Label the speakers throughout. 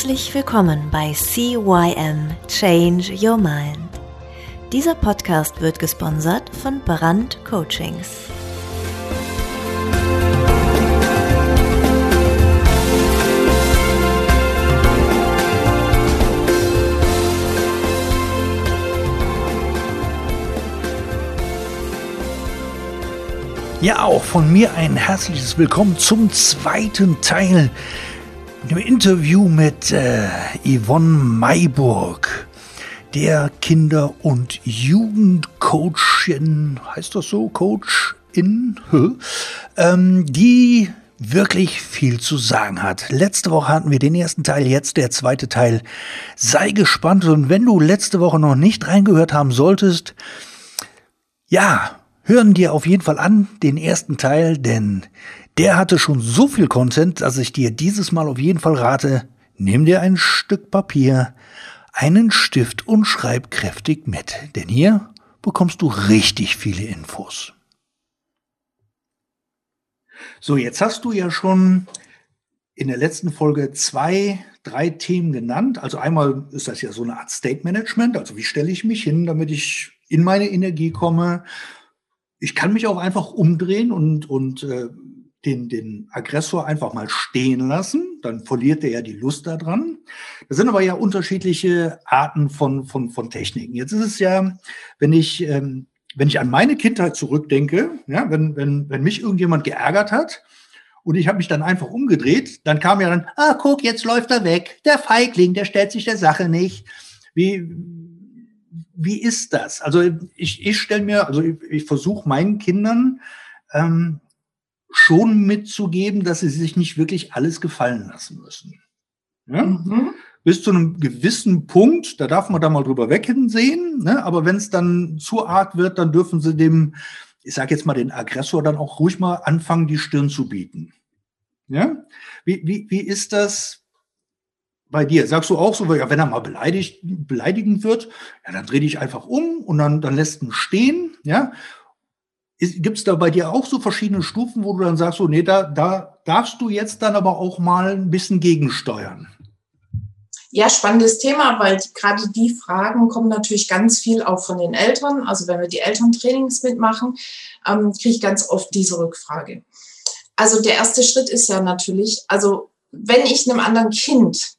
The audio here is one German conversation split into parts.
Speaker 1: Herzlich willkommen bei CYM Change Your Mind. Dieser Podcast wird gesponsert von Brand Coachings.
Speaker 2: Ja, auch von mir ein herzliches Willkommen zum zweiten Teil im Interview mit äh, Yvonne Mayburg, der Kinder- und Jugendcoachin, heißt das so, Coachin, ähm, die wirklich viel zu sagen hat. Letzte Woche hatten wir den ersten Teil, jetzt der zweite Teil. Sei gespannt und wenn du letzte Woche noch nicht reingehört haben solltest, ja, hören dir auf jeden Fall an den ersten Teil, denn der hatte schon so viel Content, dass ich dir dieses Mal auf jeden Fall rate, nimm dir ein Stück Papier, einen Stift und schreib kräftig mit, denn hier bekommst du richtig viele Infos. So, jetzt hast du ja schon in der letzten Folge zwei, drei Themen genannt. Also einmal ist das ja so eine Art State Management, also wie stelle ich mich hin, damit ich in meine Energie komme. Ich kann mich auch einfach umdrehen und, und äh, den, den Aggressor einfach mal stehen lassen, dann verliert er ja die Lust daran. Das sind aber ja unterschiedliche Arten von, von, von Techniken. Jetzt ist es ja, wenn ich, ähm, wenn ich an meine Kindheit zurückdenke, ja, wenn, wenn, wenn mich irgendjemand geärgert hat und ich habe mich dann einfach umgedreht, dann kam ja dann, ah, guck, jetzt läuft er weg, der Feigling, der stellt sich der Sache nicht. Wie, wie ist das? Also ich, ich stelle mir, also ich, ich versuche meinen Kindern ähm, schon mitzugeben, dass sie sich nicht wirklich alles gefallen lassen müssen. Ja? Mhm. Bis zu einem gewissen Punkt, da darf man da mal drüber wegsehen, ne? aber wenn es dann zu arg wird, dann dürfen sie dem, ich sage jetzt mal, den Aggressor dann auch ruhig mal anfangen, die Stirn zu bieten. Ja? Wie, wie, wie ist das bei dir? Sagst du auch so, ja, wenn er mal beleidigt, beleidigend wird, ja, dann dreh dich einfach um und dann, dann lässt ihn stehen, ja, Gibt es da bei dir auch so verschiedene Stufen, wo du dann sagst, so, nee, da, da darfst du jetzt dann aber auch mal ein bisschen gegensteuern?
Speaker 3: Ja, spannendes Thema, weil gerade die Fragen kommen natürlich ganz viel auch von den Eltern. Also wenn wir die Elterntrainings mitmachen, ähm, kriege ich ganz oft diese Rückfrage. Also der erste Schritt ist ja natürlich, also wenn ich einem anderen Kind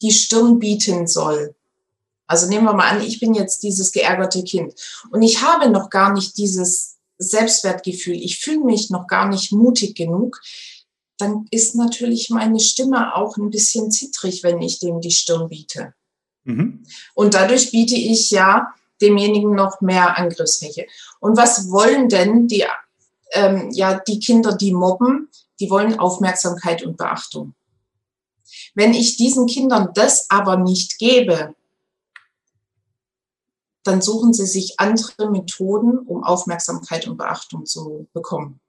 Speaker 3: die Stirn bieten soll, also nehmen wir mal an, ich bin jetzt dieses geärgerte Kind und ich habe noch gar nicht dieses Selbstwertgefühl, ich fühle mich noch gar nicht mutig genug, dann ist natürlich meine Stimme auch ein bisschen zittrig, wenn ich dem die Stirn biete. Mhm. Und dadurch biete ich ja demjenigen noch mehr Angriffsfläche. Und was wollen denn die, ähm, ja, die Kinder, die mobben? Die wollen Aufmerksamkeit und Beachtung. Wenn ich diesen Kindern das aber nicht gebe, dann suchen sie sich andere Methoden, um Aufmerksamkeit und Beachtung zu bekommen.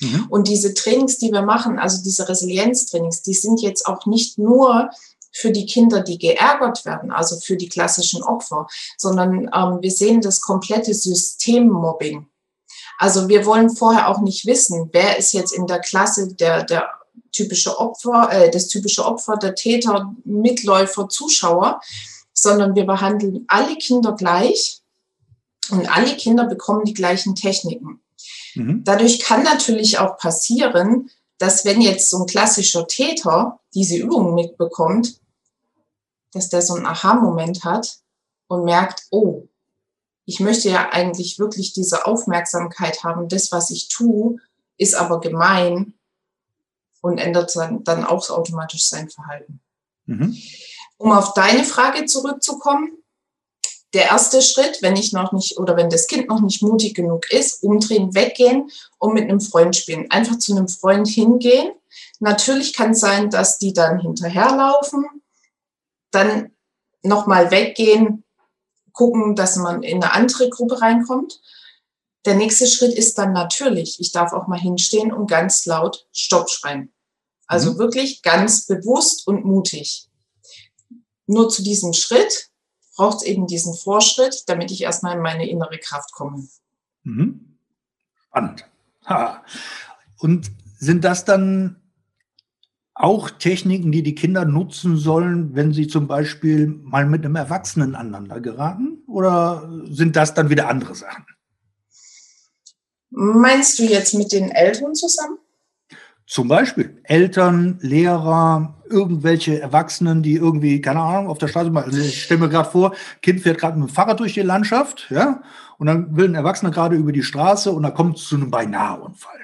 Speaker 3: Mhm. Und diese Trainings, die wir machen, also diese Resilienztrainings, die sind jetzt auch nicht nur für die Kinder, die geärgert werden, also für die klassischen Opfer, sondern ähm, wir sehen das komplette Systemmobbing. Also wir wollen vorher auch nicht wissen, wer ist jetzt in der Klasse der, der typische Opfer, äh, das typische Opfer, der Täter, Mitläufer, Zuschauer, sondern wir behandeln alle Kinder gleich und alle Kinder bekommen die gleichen Techniken. Mhm. Dadurch kann natürlich auch passieren, dass wenn jetzt so ein klassischer Täter diese Übung mitbekommt, dass der so einen Aha-Moment hat und merkt, oh, ich möchte ja eigentlich wirklich diese Aufmerksamkeit haben, das, was ich tue, ist aber gemein und ändert dann, dann auch automatisch sein Verhalten. Mhm. Um auf deine Frage zurückzukommen, der erste Schritt, wenn ich noch nicht oder wenn das Kind noch nicht mutig genug ist, umdrehen, weggehen und mit einem Freund spielen. Einfach zu einem Freund hingehen. Natürlich kann es sein, dass die dann hinterherlaufen, dann nochmal weggehen, gucken, dass man in eine andere Gruppe reinkommt. Der nächste Schritt ist dann natürlich, ich darf auch mal hinstehen und ganz laut Stopp schreien. Also mhm. wirklich ganz bewusst und mutig. Nur zu diesem Schritt braucht es eben diesen Vorschritt, damit ich erstmal in meine innere Kraft komme.
Speaker 2: Mhm. Spannend. Ha. Und sind das dann auch Techniken, die die Kinder nutzen sollen, wenn sie zum Beispiel mal mit einem Erwachsenen aneinander geraten? Oder sind das dann wieder andere Sachen?
Speaker 3: Meinst du jetzt mit den Eltern zusammen?
Speaker 2: Zum Beispiel Eltern, Lehrer, irgendwelche Erwachsenen, die irgendwie, keine Ahnung, auf der Straße mal, also ich stelle mir gerade vor, Kind fährt gerade mit dem Fahrrad durch die Landschaft, ja, und dann will ein Erwachsener gerade über die Straße und da kommt es zu einem Beinaheunfall.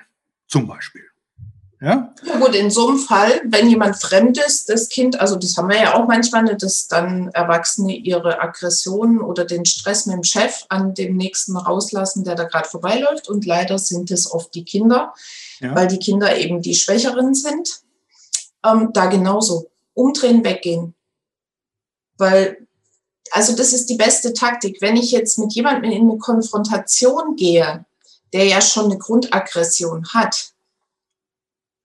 Speaker 2: Zum Beispiel.
Speaker 3: Ja? ja gut, in so einem Fall, wenn jemand fremd ist, das Kind, also das haben wir ja auch manchmal, ne, dass dann Erwachsene ihre Aggressionen oder den Stress mit dem Chef an dem Nächsten rauslassen, der da gerade vorbeiläuft. Und leider sind es oft die Kinder, ja. weil die Kinder eben die Schwächeren sind. Ähm, da genauso. Umdrehen, weggehen. Weil, also das ist die beste Taktik. Wenn ich jetzt mit jemandem in eine Konfrontation gehe, der ja schon eine Grundaggression hat,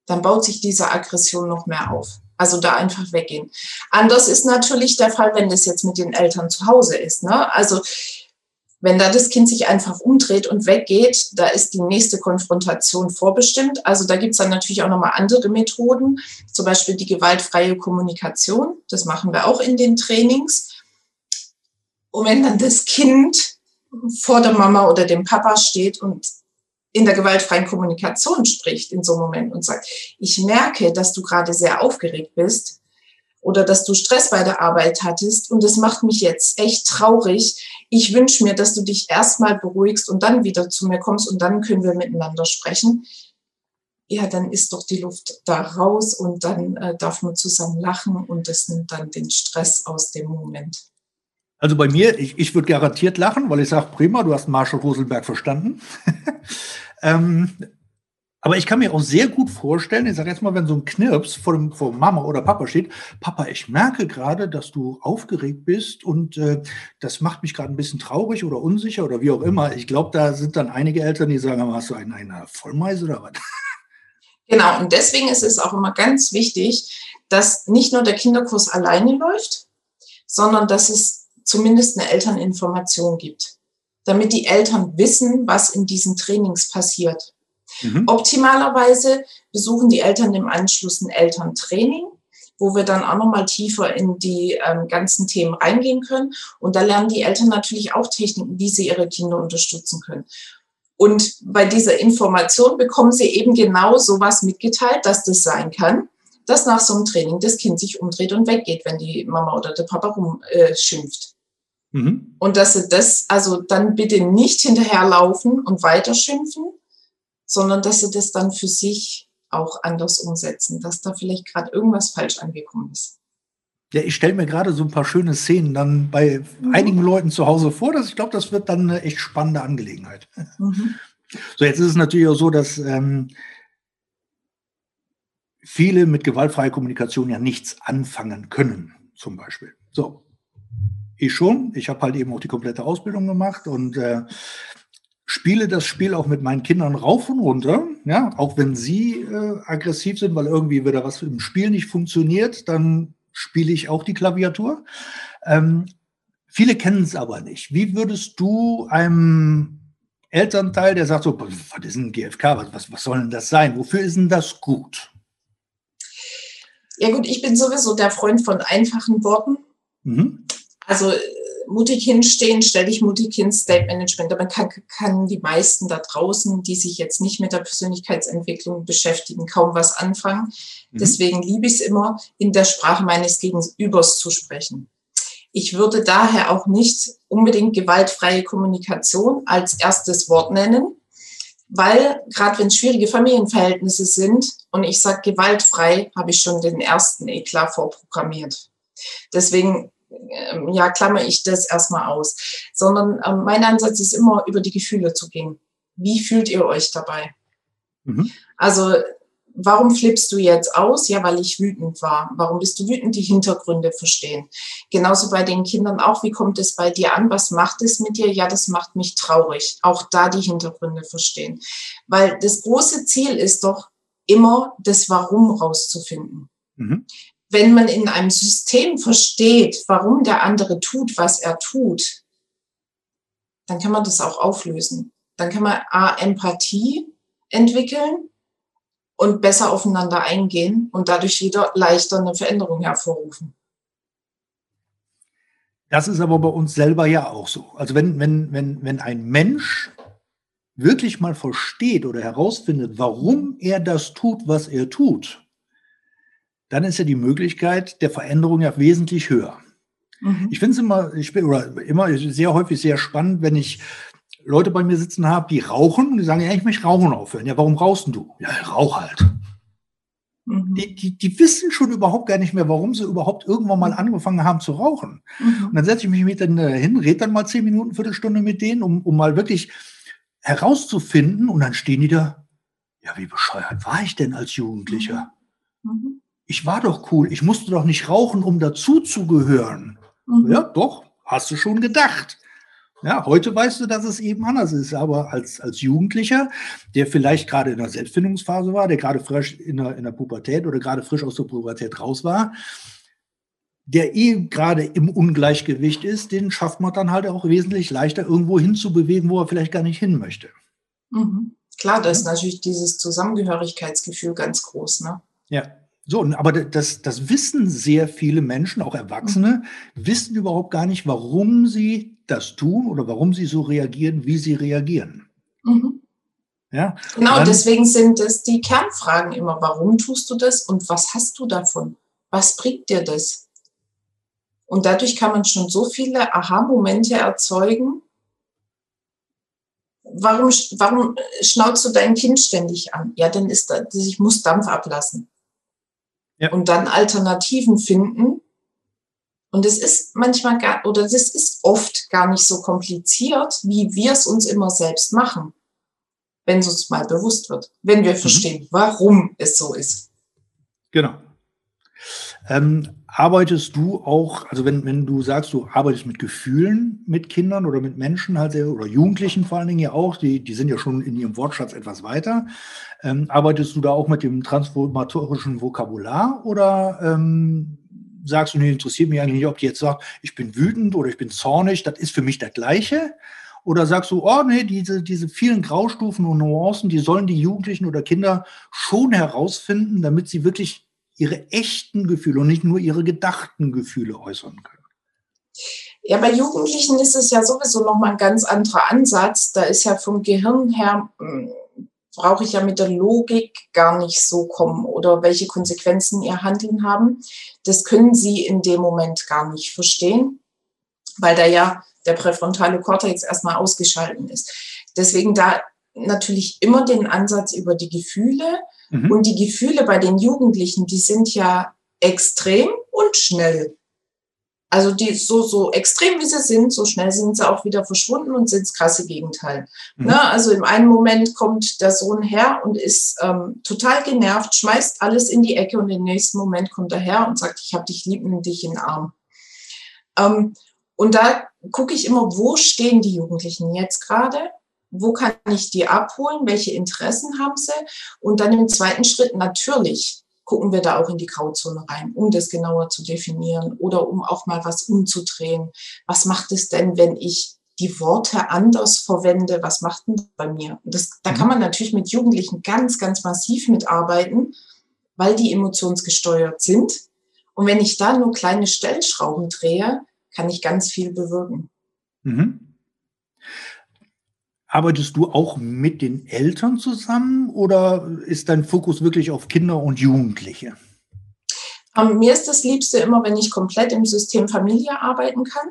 Speaker 3: dann baut sich diese Aggression noch mehr auf. Also da einfach weggehen. Anders ist natürlich der Fall, wenn das jetzt mit den Eltern zu Hause ist. Ne? Also wenn da das Kind sich einfach umdreht und weggeht, da ist die nächste Konfrontation vorbestimmt. Also da gibt es dann natürlich auch nochmal andere Methoden, zum Beispiel die gewaltfreie Kommunikation. Das machen wir auch in den Trainings. Und wenn dann das Kind vor der Mama oder dem Papa steht und in der gewaltfreien Kommunikation spricht in so einem Moment und sagt, ich merke, dass du gerade sehr aufgeregt bist oder dass du Stress bei der Arbeit hattest und das macht mich jetzt echt traurig. Ich wünsche mir, dass du dich erstmal beruhigst und dann wieder zu mir kommst und dann können wir miteinander sprechen. Ja, dann ist doch die Luft da raus und dann äh, darf man zusammen lachen und das nimmt dann den Stress aus dem Moment.
Speaker 2: Also bei mir, ich, ich würde garantiert lachen, weil ich sage, prima, du hast Marshall Roselberg verstanden. Ähm, aber ich kann mir auch sehr gut vorstellen, ich sage jetzt mal, wenn so ein Knirps vor, dem, vor Mama oder Papa steht, Papa, ich merke gerade, dass du aufgeregt bist und äh, das macht mich gerade ein bisschen traurig oder unsicher oder wie auch immer. Ich glaube, da sind dann einige Eltern, die sagen, hast du eine, eine Vollmeise oder was?
Speaker 3: Genau, und deswegen ist es auch immer ganz wichtig, dass nicht nur der Kinderkurs alleine läuft, sondern dass es zumindest eine Elterninformation gibt damit die Eltern wissen, was in diesen Trainings passiert. Mhm. Optimalerweise besuchen die Eltern im Anschluss ein Elterntraining, wo wir dann auch nochmal tiefer in die ähm, ganzen Themen reingehen können. Und da lernen die Eltern natürlich auch Techniken, wie sie ihre Kinder unterstützen können. Und bei dieser Information bekommen sie eben genau sowas mitgeteilt, dass das sein kann, dass nach so einem Training das Kind sich umdreht und weggeht, wenn die Mama oder der Papa rumschimpft. Äh, Mhm. Und dass sie das, also dann bitte nicht hinterherlaufen und weiterschimpfen, sondern dass sie das dann für sich auch anders umsetzen, dass da vielleicht gerade irgendwas falsch angekommen ist.
Speaker 2: Ja, ich stelle mir gerade so ein paar schöne Szenen dann bei mhm. einigen Leuten zu Hause vor. Dass ich glaube, das wird dann eine echt spannende Angelegenheit. Mhm. So, jetzt ist es natürlich auch so, dass ähm, viele mit gewaltfreier Kommunikation ja nichts anfangen können, zum Beispiel. So, ich schon. Ich habe halt eben auch die komplette Ausbildung gemacht und äh, spiele das Spiel auch mit meinen Kindern rauf und runter. Ja, auch wenn sie äh, aggressiv sind, weil irgendwie wieder was im Spiel nicht funktioniert, dann spiele ich auch die Klaviatur. Ähm, viele kennen es aber nicht. Wie würdest du einem Elternteil, der sagt so, was ist ein GFK, was, was, was soll denn das sein? Wofür ist denn das gut?
Speaker 3: Ja gut, ich bin sowieso der Freund von einfachen Worten. Mhm. Also mutig hinstehen, stell dich mutig hin, State Management. Damit kann, kann die meisten da draußen, die sich jetzt nicht mit der Persönlichkeitsentwicklung beschäftigen, kaum was anfangen. Mhm. Deswegen liebe ich es immer, in der Sprache meines Gegenübers zu sprechen. Ich würde daher auch nicht unbedingt gewaltfreie Kommunikation als erstes Wort nennen, weil gerade wenn es schwierige Familienverhältnisse sind und ich sage gewaltfrei, habe ich schon den ersten Eklat vorprogrammiert. Deswegen ja, klammer ich das erstmal aus, sondern ähm, mein Ansatz ist immer, über die Gefühle zu gehen. Wie fühlt ihr euch dabei? Mhm. Also, warum flippst du jetzt aus? Ja, weil ich wütend war. Warum bist du wütend? Die Hintergründe verstehen. Genauso bei den Kindern auch. Wie kommt es bei dir an? Was macht es mit dir? Ja, das macht mich traurig. Auch da die Hintergründe verstehen. Weil das große Ziel ist doch immer, das Warum rauszufinden. Mhm wenn man in einem System versteht, warum der andere tut, was er tut, dann kann man das auch auflösen. Dann kann man A, Empathie entwickeln und besser aufeinander eingehen und dadurch wieder leichter eine Veränderung hervorrufen.
Speaker 2: Das ist aber bei uns selber ja auch so. Also wenn, wenn, wenn, wenn ein Mensch wirklich mal versteht oder herausfindet, warum er das tut, was er tut, dann ist ja die Möglichkeit der Veränderung ja wesentlich höher. Mhm. Ich finde es immer, ich bin, oder immer sehr häufig sehr spannend, wenn ich Leute bei mir sitzen habe, die rauchen und die sagen, ja, ich möchte rauchen aufhören. Ja, warum rauchst du? Ja, rauch halt. Mhm. Die, die, die wissen schon überhaupt gar nicht mehr, warum sie überhaupt irgendwann mal angefangen haben zu rauchen. Mhm. Und dann setze ich mich mit denen hin, rede dann mal zehn Minuten, Viertelstunde mit denen, um, um mal wirklich herauszufinden. Und dann stehen die da, ja, wie bescheuert war ich denn als Jugendlicher? Mhm. Mhm. Ich war doch cool, ich musste doch nicht rauchen, um dazuzugehören. Mhm. Ja, doch, hast du schon gedacht. Ja, heute weißt du, dass es eben anders ist, aber als, als Jugendlicher, der vielleicht gerade in der Selbstfindungsphase war, der gerade frisch in der, in der Pubertät oder gerade frisch aus der Pubertät raus war, der eh gerade im Ungleichgewicht ist, den schafft man dann halt auch wesentlich leichter irgendwo hinzubewegen, wo er vielleicht gar nicht hin möchte.
Speaker 3: Mhm. Klar, da ist natürlich dieses Zusammengehörigkeitsgefühl ganz groß, ne?
Speaker 2: Ja. So, aber das, das wissen sehr viele Menschen, auch Erwachsene, mhm. wissen überhaupt gar nicht, warum sie das tun oder warum sie so reagieren, wie sie reagieren.
Speaker 3: Mhm. Ja, genau, dann, deswegen sind es die Kernfragen immer, warum tust du das und was hast du davon? Was bringt dir das? Und dadurch kann man schon so viele Aha-Momente erzeugen. Warum, warum schnauzt du dein Kind ständig an? Ja, dann ist das, ich muss Dampf ablassen ja. und dann Alternativen finden. Und es ist manchmal gar, oder das ist oft gar nicht so kompliziert, wie wir es uns immer selbst machen, wenn es uns mal bewusst wird, wenn wir mhm. verstehen, warum es so ist.
Speaker 2: Genau. Ähm, arbeitest du auch, also wenn, wenn du sagst, du arbeitest mit Gefühlen mit Kindern oder mit Menschen halt oder Jugendlichen vor allen Dingen ja auch, die, die sind ja schon in ihrem Wortschatz etwas weiter. Ähm, arbeitest du da auch mit dem transformatorischen Vokabular oder ähm, sagst du, nee, interessiert mich eigentlich nicht, ob die jetzt sagt, ich bin wütend oder ich bin zornig, das ist für mich das Gleiche? Oder sagst du, oh nee, diese, diese vielen Graustufen und Nuancen, die sollen die Jugendlichen oder Kinder schon herausfinden, damit sie wirklich ihre echten Gefühle und nicht nur ihre gedachten Gefühle äußern können.
Speaker 3: Ja, bei Jugendlichen ist es ja sowieso nochmal ein ganz anderer Ansatz. Da ist ja vom Gehirn her, hm, brauche ich ja mit der Logik gar nicht so kommen oder welche Konsequenzen ihr Handeln haben. Das können sie in dem Moment gar nicht verstehen, weil da ja der präfrontale Kortex erstmal ausgeschalten ist. Deswegen da natürlich immer den Ansatz über die Gefühle Mhm. Und die Gefühle bei den Jugendlichen, die sind ja extrem und schnell. Also die so, so extrem wie sie sind, so schnell sind sie auch wieder verschwunden und sind das krasse Gegenteil. Mhm. Ne? Also im einen Moment kommt der Sohn her und ist ähm, total genervt, schmeißt alles in die Ecke und im nächsten Moment kommt er her und sagt, ich habe dich lieb, nimm dich in den Arm. Ähm, und da gucke ich immer, wo stehen die Jugendlichen jetzt gerade? Wo kann ich die abholen, welche Interessen haben sie und dann im zweiten Schritt natürlich gucken wir da auch in die Grauzone rein, um das genauer zu definieren oder um auch mal was umzudrehen. Was macht es denn, wenn ich die Worte anders verwende? Was macht denn bei mir? Das, da kann mhm. man natürlich mit Jugendlichen ganz, ganz massiv mitarbeiten, weil die emotionsgesteuert sind. Und wenn ich da nur kleine Stellschrauben drehe, kann ich ganz viel bewirken. Mhm.
Speaker 2: Arbeitest du auch mit den Eltern zusammen oder ist dein Fokus wirklich auf Kinder und Jugendliche?
Speaker 3: Um, ähm, mir ist das Liebste immer, wenn ich komplett im System Familie arbeiten kann,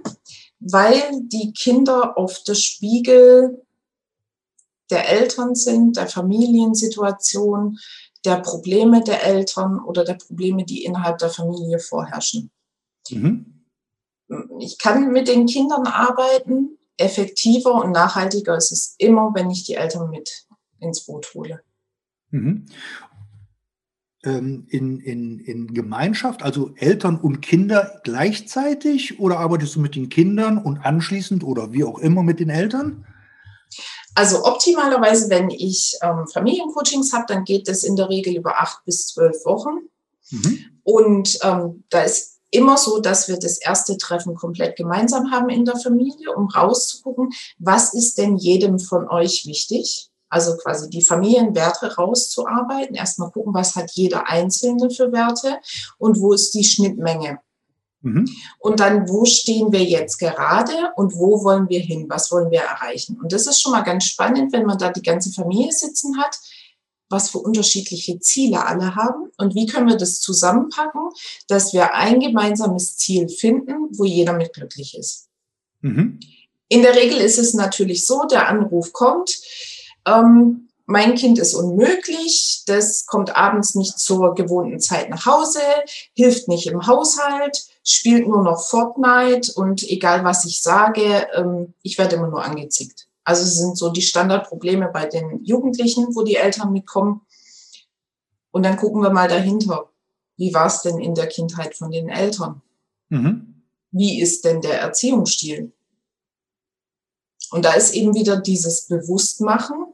Speaker 3: weil die Kinder oft der Spiegel der Eltern sind, der Familiensituation, der Probleme der Eltern oder der Probleme, die innerhalb der Familie vorherrschen. Mhm. Ich kann mit den Kindern arbeiten, effektiver und nachhaltiger ist es immer, wenn ich die Eltern mit ins Boot hole. Mhm.
Speaker 2: Ähm, in, in, in Gemeinschaft, also Eltern und Kinder gleichzeitig oder arbeitest du mit den Kindern und anschließend oder wie auch immer mit den Eltern?
Speaker 3: Also optimalerweise, wenn ich ähm, Familiencoachings habe, dann geht das in der Regel über acht bis zwölf Wochen. Mhm. Und ähm, da ist immer so, dass wir das erste Treffen komplett gemeinsam haben in der Familie, um rauszugucken, was ist denn jedem von euch wichtig? Also quasi die Familienwerte rauszuarbeiten, erstmal gucken, was hat jeder Einzelne für Werte und wo ist die Schnittmenge. Mhm. Und dann, wo stehen wir jetzt gerade und wo wollen wir hin? Was wollen wir erreichen? Und das ist schon mal ganz spannend, wenn man da die ganze Familie sitzen hat, was für unterschiedliche Ziele alle haben und wie können wir das zusammenpacken, dass wir ein gemeinsames Ziel finden, wo jeder mit glücklich ist. Mhm. In der Regel ist es natürlich so, der Anruf kommt, ähm, mein Kind ist unmöglich, das kommt abends nicht zur gewohnten Zeit nach Hause, hilft nicht im Haushalt, spielt nur noch Fortnite und egal was ich sage, ähm, ich werde immer nur angezickt. Also es sind so die Standardprobleme bei den Jugendlichen, wo die Eltern mitkommen. Und dann gucken wir mal dahinter. Wie war es denn in der Kindheit von den Eltern? Mhm. Wie ist denn der Erziehungsstil? Und da ist eben wieder dieses Bewusstmachen.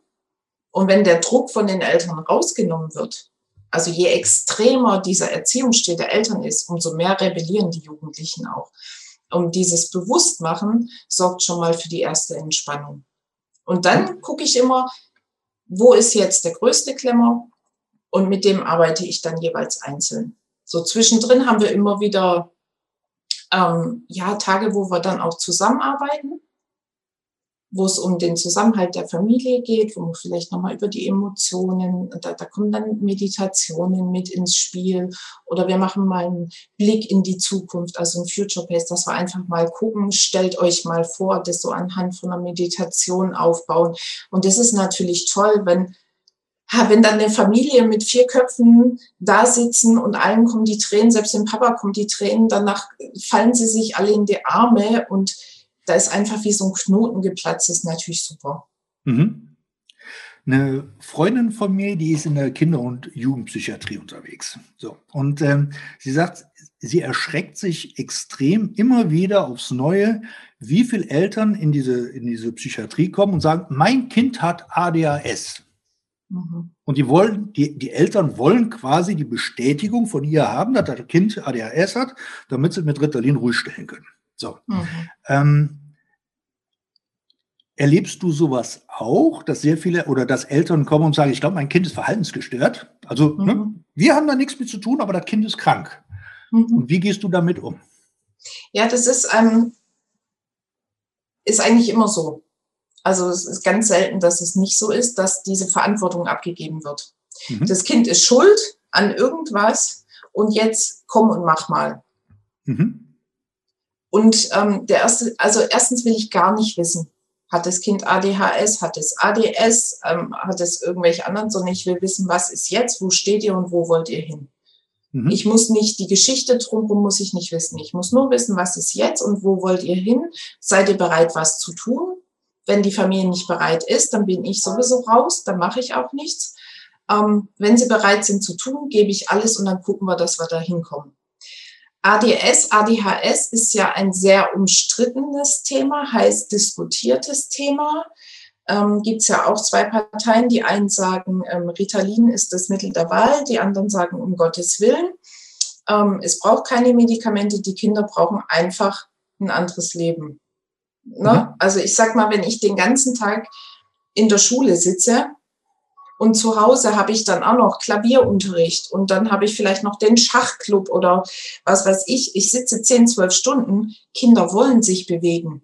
Speaker 3: Und wenn der Druck von den Eltern rausgenommen wird, also je extremer dieser Erziehungsstil der Eltern ist, umso mehr rebellieren die Jugendlichen auch. Und dieses Bewusstmachen sorgt schon mal für die erste Entspannung. Und dann gucke ich immer, wo ist jetzt der größte Klemmer? Und mit dem arbeite ich dann jeweils einzeln. So zwischendrin haben wir immer wieder ähm, ja, Tage, wo wir dann auch zusammenarbeiten wo es um den Zusammenhalt der Familie geht, wo man vielleicht nochmal über die Emotionen, da, da kommen dann Meditationen mit ins Spiel oder wir machen mal einen Blick in die Zukunft, also ein Future Pace, dass wir einfach mal gucken, stellt euch mal vor, das so anhand von einer Meditation aufbauen. Und das ist natürlich toll, wenn wenn dann eine Familie mit vier Köpfen da sitzen und allen kommen die Tränen, selbst dem Papa kommen die Tränen, danach fallen sie sich alle in die Arme und da ist einfach wie so ein Knoten geplatzt, das ist natürlich super. Mhm.
Speaker 2: Eine Freundin von mir, die ist in der Kinder- und Jugendpsychiatrie unterwegs. So. Und ähm, sie sagt, sie erschreckt sich extrem immer wieder aufs Neue, wie viele Eltern in diese, in diese Psychiatrie kommen und sagen, mein Kind hat ADHS. Mhm. Und die wollen, die, die Eltern wollen quasi die Bestätigung von ihr haben, dass das Kind ADHS hat, damit sie mit Ritalin ruhig stellen können. So. Mhm. Ähm, Erlebst du sowas auch, dass sehr viele oder dass Eltern kommen und sagen, ich glaube, mein Kind ist verhaltensgestört? Also ne, mhm. ne, wir haben da nichts mit zu tun, aber das Kind ist krank. Mhm. Und wie gehst du damit um?
Speaker 3: Ja, das ist, ähm, ist eigentlich immer so. Also es ist ganz selten, dass es nicht so ist, dass diese Verantwortung abgegeben wird. Mhm. Das Kind ist schuld an irgendwas und jetzt komm und mach mal. Mhm. Und ähm, der erste, also erstens will ich gar nicht wissen, hat das Kind ADHS, hat es ADS, ähm, hat es irgendwelche anderen, sondern ich will wissen, was ist jetzt, wo steht ihr und wo wollt ihr hin? Mhm. Ich muss nicht die Geschichte drumherum muss ich nicht wissen. Ich muss nur wissen, was ist jetzt und wo wollt ihr hin? Seid ihr bereit, was zu tun? Wenn die Familie nicht bereit ist, dann bin ich sowieso raus, dann mache ich auch nichts. Ähm, wenn sie bereit sind zu tun, gebe ich alles und dann gucken wir, dass wir da hinkommen. ADS, ADHS ist ja ein sehr umstrittenes Thema, heiß diskutiertes Thema. Ähm, Gibt es ja auch zwei Parteien. Die einen sagen, ähm, Ritalin ist das Mittel der Wahl, die anderen sagen, um Gottes Willen. Ähm, es braucht keine Medikamente, die Kinder brauchen einfach ein anderes Leben. Ne? Mhm. Also ich sag mal, wenn ich den ganzen Tag in der Schule sitze, und zu Hause habe ich dann auch noch Klavierunterricht und dann habe ich vielleicht noch den Schachclub oder was weiß ich. Ich sitze 10, 12 Stunden. Kinder wollen sich bewegen.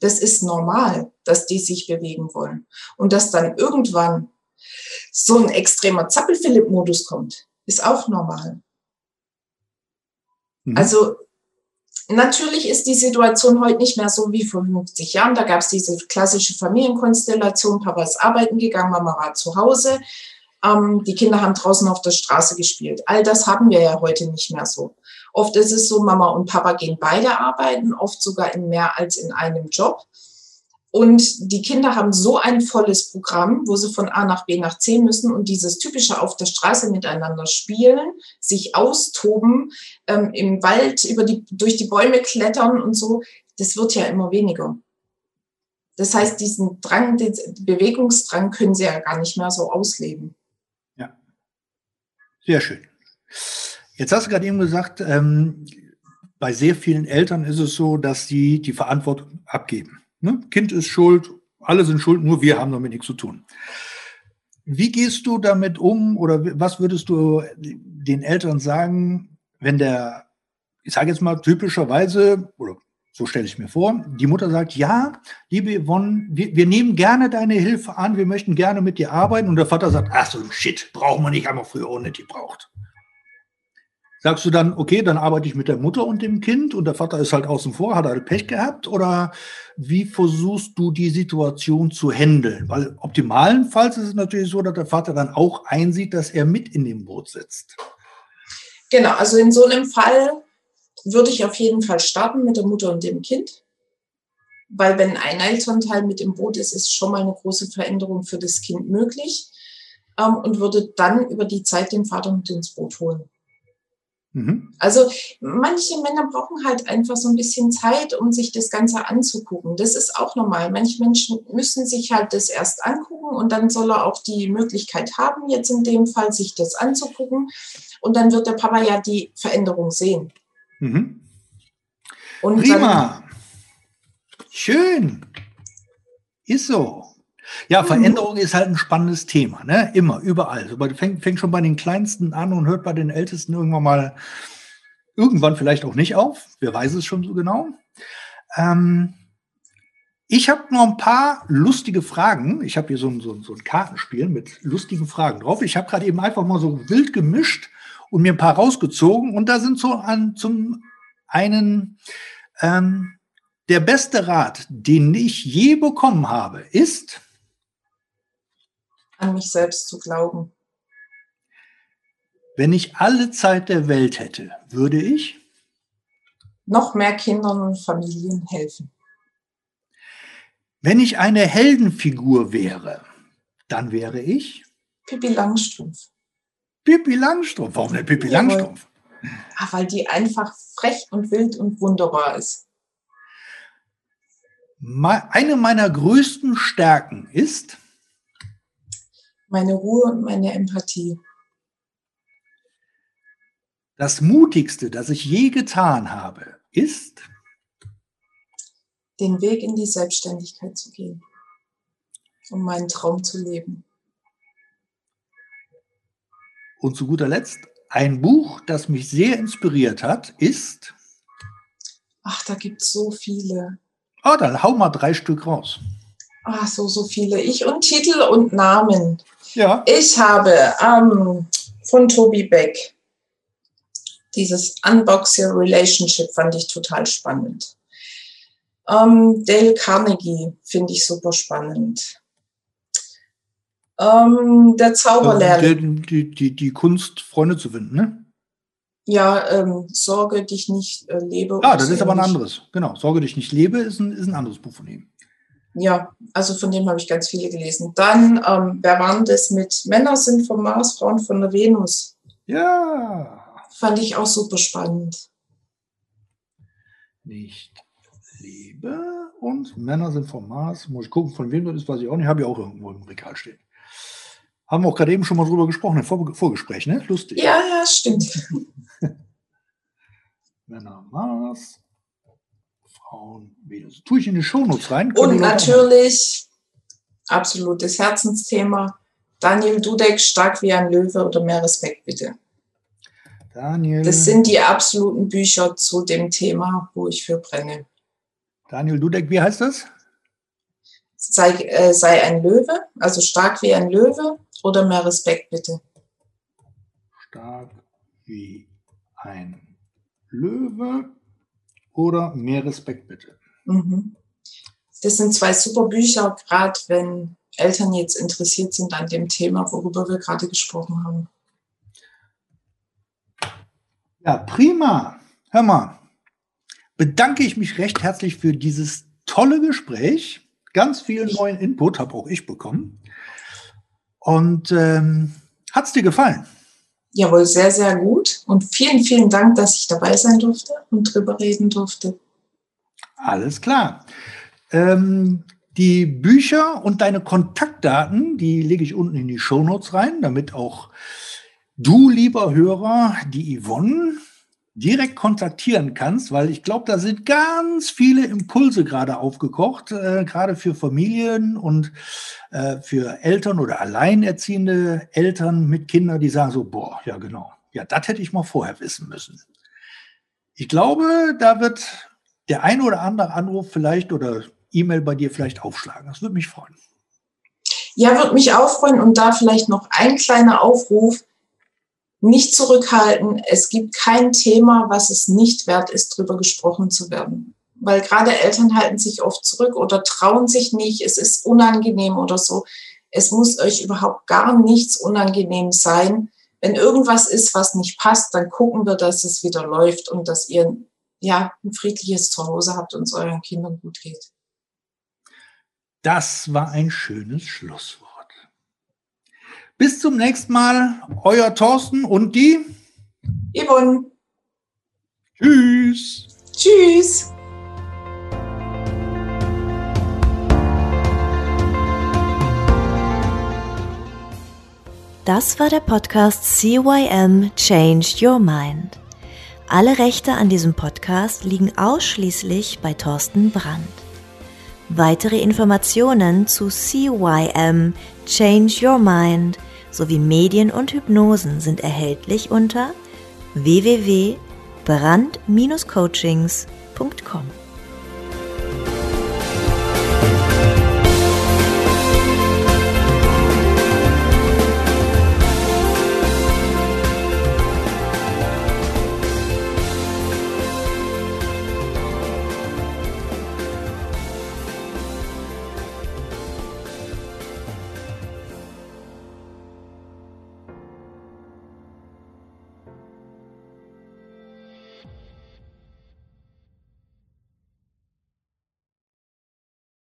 Speaker 3: Das ist normal, dass die sich bewegen wollen. Und dass dann irgendwann so ein extremer Zappel-Philipp-Modus kommt, ist auch normal. Mhm. Also Natürlich ist die Situation heute nicht mehr so wie vor 50 Jahren. Da gab es diese klassische Familienkonstellation. Papa ist arbeiten gegangen, Mama war zu Hause. Ähm, die Kinder haben draußen auf der Straße gespielt. All das haben wir ja heute nicht mehr so. Oft ist es so, Mama und Papa gehen beide arbeiten, oft sogar in mehr als in einem Job. Und die Kinder haben so ein volles Programm, wo sie von A nach B nach C müssen und dieses typische auf der Straße miteinander spielen, sich austoben, ähm, im Wald über die, durch die Bäume klettern und so, das wird ja immer weniger. Das heißt, diesen Drang, den Bewegungsdrang können sie ja gar nicht mehr so ausleben.
Speaker 2: Ja, sehr schön. Jetzt hast du gerade eben gesagt, ähm, bei sehr vielen Eltern ist es so, dass sie die Verantwortung abgeben. Ne? Kind ist schuld, alle sind schuld, nur wir haben damit nichts zu tun. Wie gehst du damit um oder was würdest du den Eltern sagen, wenn der, ich sage jetzt mal typischerweise, oder so stelle ich mir vor, die Mutter sagt, ja, liebe Yvonne, wir, wir, nehmen gerne deine Hilfe an, wir möchten gerne mit dir arbeiten und der Vater sagt, ach so Shit, brauchen wir nicht, haben wir früher auch nicht gebraucht. Sagst du dann, okay, dann arbeite ich mit der Mutter und dem Kind und der Vater ist halt außen vor, hat halt Pech gehabt? Oder wie versuchst du die Situation zu handeln? Weil optimalenfalls ist es natürlich so, dass der Vater dann auch einsieht, dass er mit in dem Boot sitzt.
Speaker 3: Genau, also in so einem Fall würde ich auf jeden Fall starten mit der Mutter und dem Kind. Weil wenn ein Elternteil mit im Boot ist, ist schon mal eine große Veränderung für das Kind möglich. Ähm, und würde dann über die Zeit den Vater mit ins Boot holen. Mhm. Also manche Männer brauchen halt einfach so ein bisschen Zeit, um sich das Ganze anzugucken. Das ist auch normal. Manche Menschen müssen sich halt das erst angucken und dann soll er auch die Möglichkeit haben, jetzt in dem Fall sich das anzugucken. Und dann wird der Papa ja die Veränderung sehen. Mhm.
Speaker 2: Prima. Schön. Ist so. Ja, mhm. Veränderung ist halt ein spannendes Thema, ne? Immer, überall. Also fängt, fängt schon bei den Kleinsten an und hört bei den Ältesten irgendwann mal, irgendwann vielleicht auch nicht auf. Wer weiß es schon so genau. Ähm, ich habe noch ein paar lustige Fragen. Ich habe hier so ein, so, so ein Kartenspiel mit lustigen Fragen drauf. Ich habe gerade eben einfach mal so wild gemischt und mir ein paar rausgezogen. Und da sind so an, zum einen ähm, der beste Rat, den ich je bekommen habe, ist,
Speaker 3: an mich selbst zu glauben.
Speaker 2: Wenn ich alle Zeit der Welt hätte, würde ich
Speaker 3: noch mehr Kindern und Familien helfen.
Speaker 2: Wenn ich eine Heldenfigur wäre, dann wäre ich
Speaker 3: Pippi Langstrumpf.
Speaker 2: Pippi Langstrumpf. Warum denn Pippi Jawohl. Langstrumpf?
Speaker 3: Ach, weil die einfach frech und wild und wunderbar ist.
Speaker 2: Eine meiner größten Stärken ist
Speaker 3: meine Ruhe und meine Empathie.
Speaker 2: Das Mutigste, das ich je getan habe, ist,
Speaker 3: den Weg in die Selbstständigkeit zu gehen, um meinen Traum zu leben.
Speaker 2: Und zu guter Letzt, ein Buch, das mich sehr inspiriert hat, ist.
Speaker 3: Ach, da gibt es so viele.
Speaker 2: Ah, oh, dann hau mal drei Stück raus.
Speaker 3: Ach, so, so viele. Ich und Titel und Namen.
Speaker 2: Ja.
Speaker 3: Ich habe ähm, von Tobi Beck dieses Unbox Your Relationship fand ich total spannend. Ähm, Dale Carnegie finde ich super spannend. Ähm, der Zauberlehrer.
Speaker 2: Die, die, die, die, Kunst, Freunde zu finden, ne?
Speaker 3: Ja, ähm, Sorge dich nicht äh, lebe.
Speaker 2: Ah, das ist aber ein anderes. Genau, Sorge dich nicht lebe ist ein, ist ein anderes Buch von ihm.
Speaker 3: Ja, also von dem habe ich ganz viele gelesen. Dann, ähm, wer war das mit Männer sind vom Mars, Frauen von der Venus?
Speaker 2: Ja.
Speaker 3: Fand ich auch super spannend.
Speaker 2: Nicht Liebe und Männer sind vom Mars. Muss ich gucken, von wem das ist, weiß ich auch nicht. Habe ich auch irgendwo im Regal stehen. Haben wir auch gerade eben schon mal drüber gesprochen, im Vor Vorgespräch, ne? Lustig.
Speaker 3: Ja, ja, stimmt.
Speaker 2: Männer Mars, Frauen. Tue ich in die Shownotes rein.
Speaker 3: Und natürlich, absolutes Herzensthema, Daniel Dudek, stark wie ein Löwe oder mehr Respekt bitte.
Speaker 2: Daniel.
Speaker 3: Das sind die absoluten Bücher zu dem Thema, wo ich für brenne.
Speaker 2: Daniel Dudek, wie heißt das?
Speaker 3: Sei, äh, sei ein Löwe, also stark wie ein Löwe oder mehr Respekt bitte.
Speaker 2: Stark wie ein Löwe oder mehr Respekt bitte.
Speaker 3: Mhm. Das sind zwei super Bücher, gerade wenn Eltern jetzt interessiert sind an dem Thema, worüber wir gerade gesprochen haben.
Speaker 2: Ja, prima. Hör mal, bedanke ich mich recht herzlich für dieses tolle Gespräch. Ganz viel neuen Input habe auch ich bekommen. Und ähm, hat es dir gefallen?
Speaker 3: Jawohl, sehr, sehr gut. Und vielen, vielen Dank, dass ich dabei sein durfte und drüber reden durfte.
Speaker 2: Alles klar. Ähm, die Bücher und deine Kontaktdaten, die lege ich unten in die Shownotes rein, damit auch du, lieber Hörer, die Yvonne direkt kontaktieren kannst, weil ich glaube, da sind ganz viele Impulse gerade aufgekocht, äh, gerade für Familien und äh, für Eltern oder alleinerziehende Eltern mit Kindern, die sagen so, boah, ja genau, ja, das hätte ich mal vorher wissen müssen. Ich glaube, da wird der ein oder andere Anruf vielleicht oder E-Mail bei dir vielleicht aufschlagen. Das würde mich freuen.
Speaker 3: Ja, würde mich auch freuen und da vielleicht noch ein kleiner Aufruf nicht zurückhalten. Es gibt kein Thema, was es nicht wert ist, darüber gesprochen zu werden. Weil gerade Eltern halten sich oft zurück oder trauen sich nicht, es ist unangenehm oder so. Es muss euch überhaupt gar nichts unangenehm sein. Wenn irgendwas ist, was nicht passt, dann gucken wir, dass es wieder läuft und dass ihr ja ein friedliches Zuhause habt und es euren Kindern gut geht.
Speaker 2: Das war ein schönes Schlusswort. Bis zum nächsten Mal, euer Thorsten und die
Speaker 3: Yvonne.
Speaker 2: Tschüss.
Speaker 3: Tschüss.
Speaker 1: Das war der Podcast CYM Changed Your Mind. Alle Rechte an diesem Podcast liegen ausschließlich bei Thorsten Brandt. Weitere Informationen zu CYM Change Your Mind sowie Medien und Hypnosen sind erhältlich unter www.brand-coachings.com.